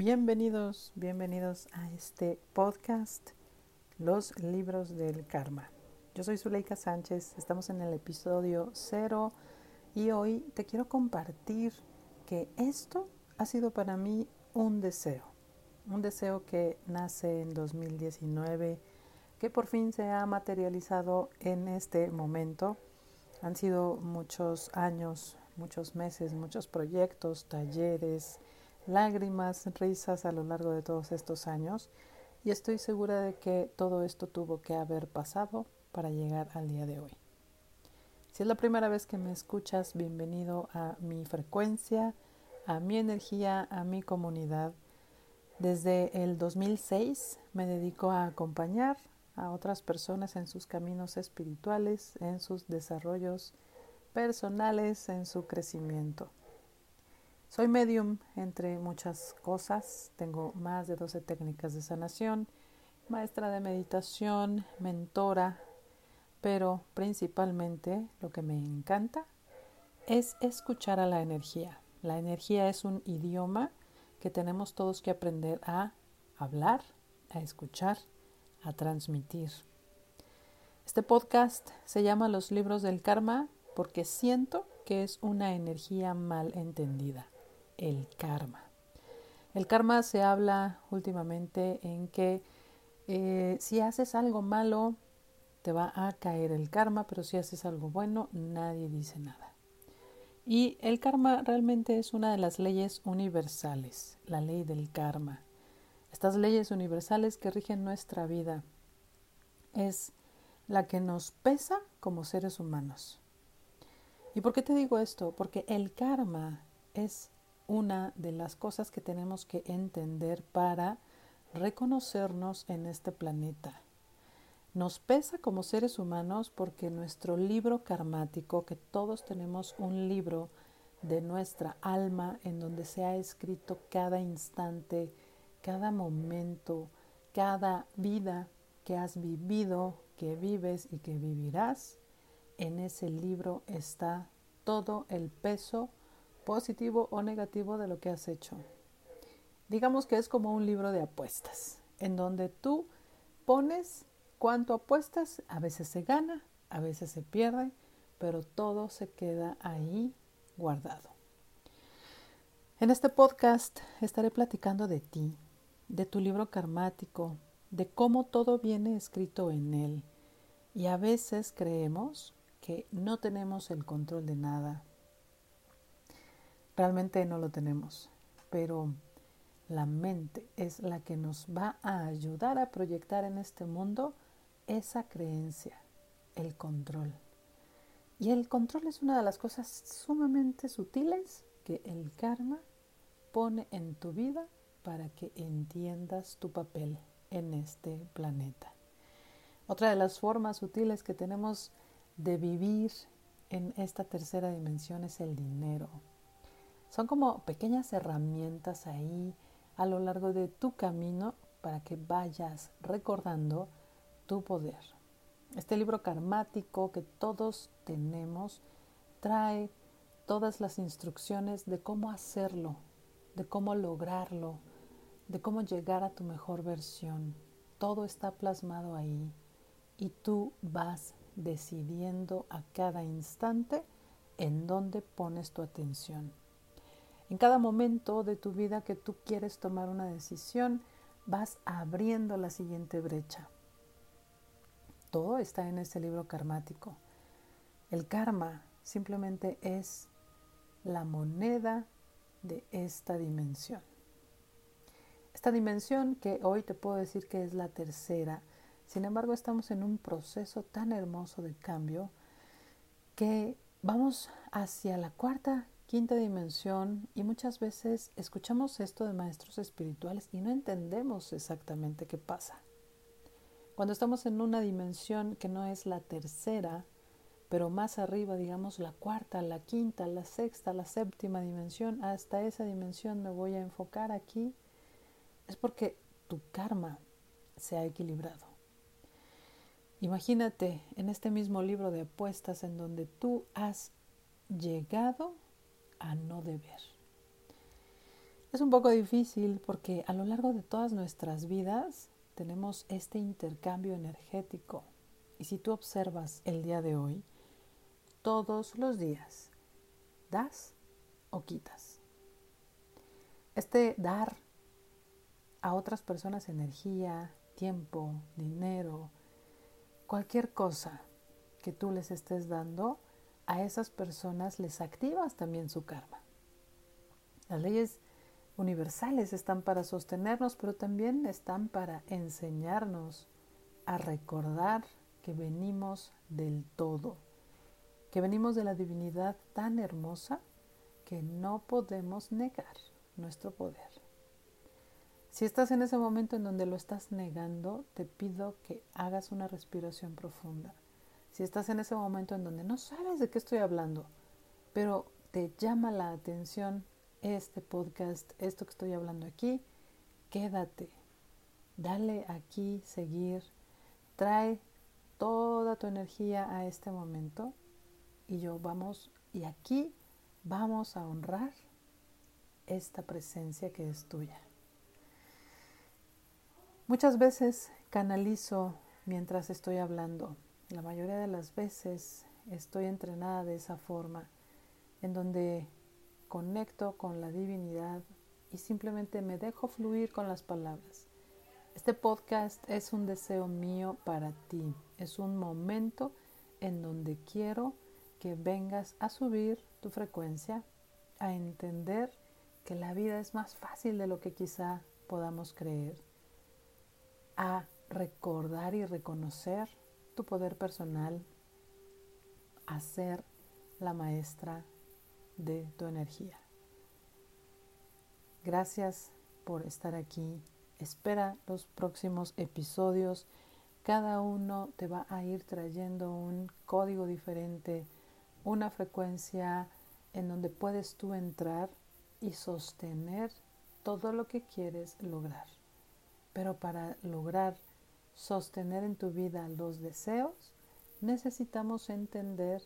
Bienvenidos, bienvenidos a este podcast, Los Libros del Karma. Yo soy Zuleika Sánchez, estamos en el episodio cero y hoy te quiero compartir que esto ha sido para mí un deseo, un deseo que nace en 2019, que por fin se ha materializado en este momento. Han sido muchos años, muchos meses, muchos proyectos, talleres, lágrimas, risas a lo largo de todos estos años y estoy segura de que todo esto tuvo que haber pasado para llegar al día de hoy. Si es la primera vez que me escuchas, bienvenido a mi frecuencia, a mi energía, a mi comunidad. Desde el 2006 me dedico a acompañar a otras personas en sus caminos espirituales, en sus desarrollos personales, en su crecimiento. Soy medium entre muchas cosas, tengo más de 12 técnicas de sanación, maestra de meditación, mentora, pero principalmente lo que me encanta es escuchar a la energía. La energía es un idioma que tenemos todos que aprender a hablar, a escuchar, a transmitir. Este podcast se llama Los libros del karma porque siento que es una energía mal entendida, el karma. El karma se habla últimamente en que eh, si haces algo malo, te va a caer el karma, pero si haces algo bueno, nadie dice nada. Y el karma realmente es una de las leyes universales, la ley del karma. Estas leyes universales que rigen nuestra vida es la que nos pesa como seres humanos. ¿Y por qué te digo esto? Porque el karma es una de las cosas que tenemos que entender para reconocernos en este planeta. Nos pesa como seres humanos porque nuestro libro karmático, que todos tenemos un libro de nuestra alma en donde se ha escrito cada instante, cada momento, cada vida que has vivido, que vives y que vivirás, en ese libro está todo el peso positivo o negativo de lo que has hecho. Digamos que es como un libro de apuestas, en donde tú pones cuánto apuestas, a veces se gana, a veces se pierde, pero todo se queda ahí guardado. En este podcast estaré platicando de ti, de tu libro karmático, de cómo todo viene escrito en él. Y a veces creemos que no tenemos el control de nada. Realmente no lo tenemos, pero la mente es la que nos va a ayudar a proyectar en este mundo esa creencia, el control. Y el control es una de las cosas sumamente sutiles que el karma pone en tu vida para que entiendas tu papel en este planeta. Otra de las formas sutiles que tenemos de vivir en esta tercera dimensión es el dinero. Son como pequeñas herramientas ahí a lo largo de tu camino para que vayas recordando tu poder. Este libro karmático que todos tenemos trae todas las instrucciones de cómo hacerlo, de cómo lograrlo, de cómo llegar a tu mejor versión. Todo está plasmado ahí y tú vas decidiendo a cada instante en dónde pones tu atención. En cada momento de tu vida que tú quieres tomar una decisión, vas abriendo la siguiente brecha. Todo está en este libro karmático. El karma simplemente es la moneda de esta dimensión. Esta dimensión que hoy te puedo decir que es la tercera, sin embargo estamos en un proceso tan hermoso de cambio que vamos hacia la cuarta, quinta dimensión y muchas veces escuchamos esto de maestros espirituales y no entendemos exactamente qué pasa. Cuando estamos en una dimensión que no es la tercera, pero más arriba, digamos la cuarta, la quinta, la sexta, la séptima dimensión, hasta esa dimensión me voy a enfocar aquí, es porque tu karma se ha equilibrado. Imagínate en este mismo libro de apuestas en donde tú has llegado a no deber. Es un poco difícil porque a lo largo de todas nuestras vidas tenemos este intercambio energético. Y si tú observas el día de hoy, todos los días, das o quitas. Este dar a otras personas energía, tiempo, dinero, cualquier cosa que tú les estés dando, a esas personas les activas también su karma. Las leyes universales están para sostenernos, pero también están para enseñarnos a recordar que venimos del todo, que venimos de la divinidad tan hermosa que no podemos negar nuestro poder. Si estás en ese momento en donde lo estás negando, te pido que hagas una respiración profunda. Si estás en ese momento en donde no sabes de qué estoy hablando, pero te llama la atención este podcast, esto que estoy hablando aquí, quédate, dale aquí seguir, trae toda tu energía a este momento y yo vamos, y aquí vamos a honrar esta presencia que es tuya. Muchas veces canalizo mientras estoy hablando. La mayoría de las veces estoy entrenada de esa forma, en donde conecto con la divinidad y simplemente me dejo fluir con las palabras. Este podcast es un deseo mío para ti, es un momento en donde quiero que vengas a subir tu frecuencia, a entender que la vida es más fácil de lo que quizá podamos creer a recordar y reconocer tu poder personal, a ser la maestra de tu energía. Gracias por estar aquí. Espera los próximos episodios. Cada uno te va a ir trayendo un código diferente, una frecuencia en donde puedes tú entrar y sostener todo lo que quieres lograr. Pero para lograr sostener en tu vida los deseos, necesitamos entender,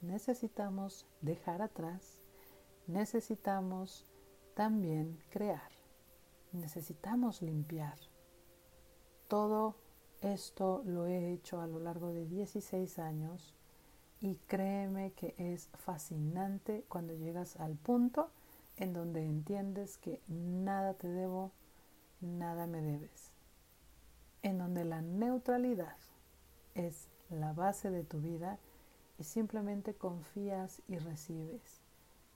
necesitamos dejar atrás, necesitamos también crear, necesitamos limpiar. Todo esto lo he hecho a lo largo de 16 años y créeme que es fascinante cuando llegas al punto en donde entiendes que nada te debo, nada me debes, en donde la neutralidad es la base de tu vida y simplemente confías y recibes,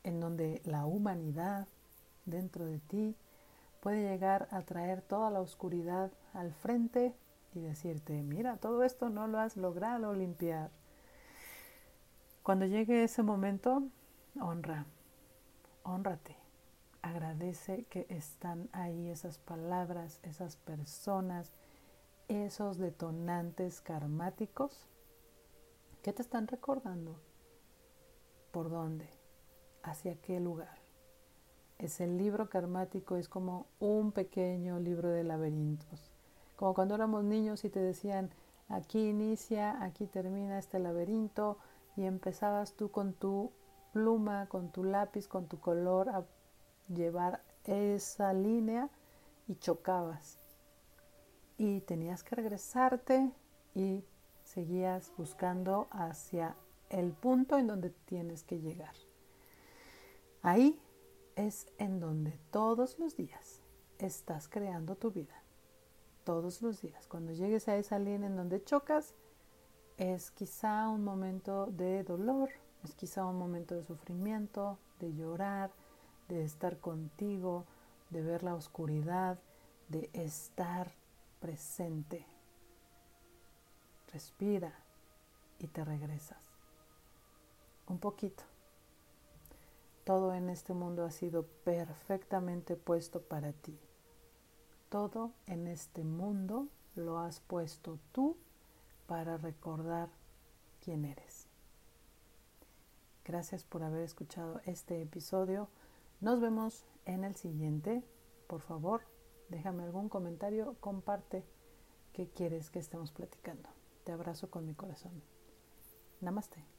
en donde la humanidad dentro de ti puede llegar a traer toda la oscuridad al frente y decirte, mira, todo esto no lo has logrado limpiar. Cuando llegue ese momento, honra, honrate. Agradece que están ahí esas palabras, esas personas, esos detonantes karmáticos que te están recordando por dónde, hacia qué lugar. Ese libro karmático es como un pequeño libro de laberintos. Como cuando éramos niños y te decían, aquí inicia, aquí termina este laberinto, y empezabas tú con tu pluma, con tu lápiz, con tu color a llevar esa línea y chocabas. Y tenías que regresarte y seguías buscando hacia el punto en donde tienes que llegar. Ahí es en donde todos los días estás creando tu vida. Todos los días. Cuando llegues a esa línea en donde chocas, es quizá un momento de dolor, es quizá un momento de sufrimiento, de llorar, de estar contigo, de ver la oscuridad, de estar presente. Respira y te regresas. Un poquito. Todo en este mundo ha sido perfectamente puesto para ti. Todo en este mundo lo has puesto tú para recordar quién eres. Gracias por haber escuchado este episodio. Nos vemos en el siguiente. Por favor, déjame algún comentario, comparte qué quieres que estemos platicando. Te abrazo con mi corazón. Namaste.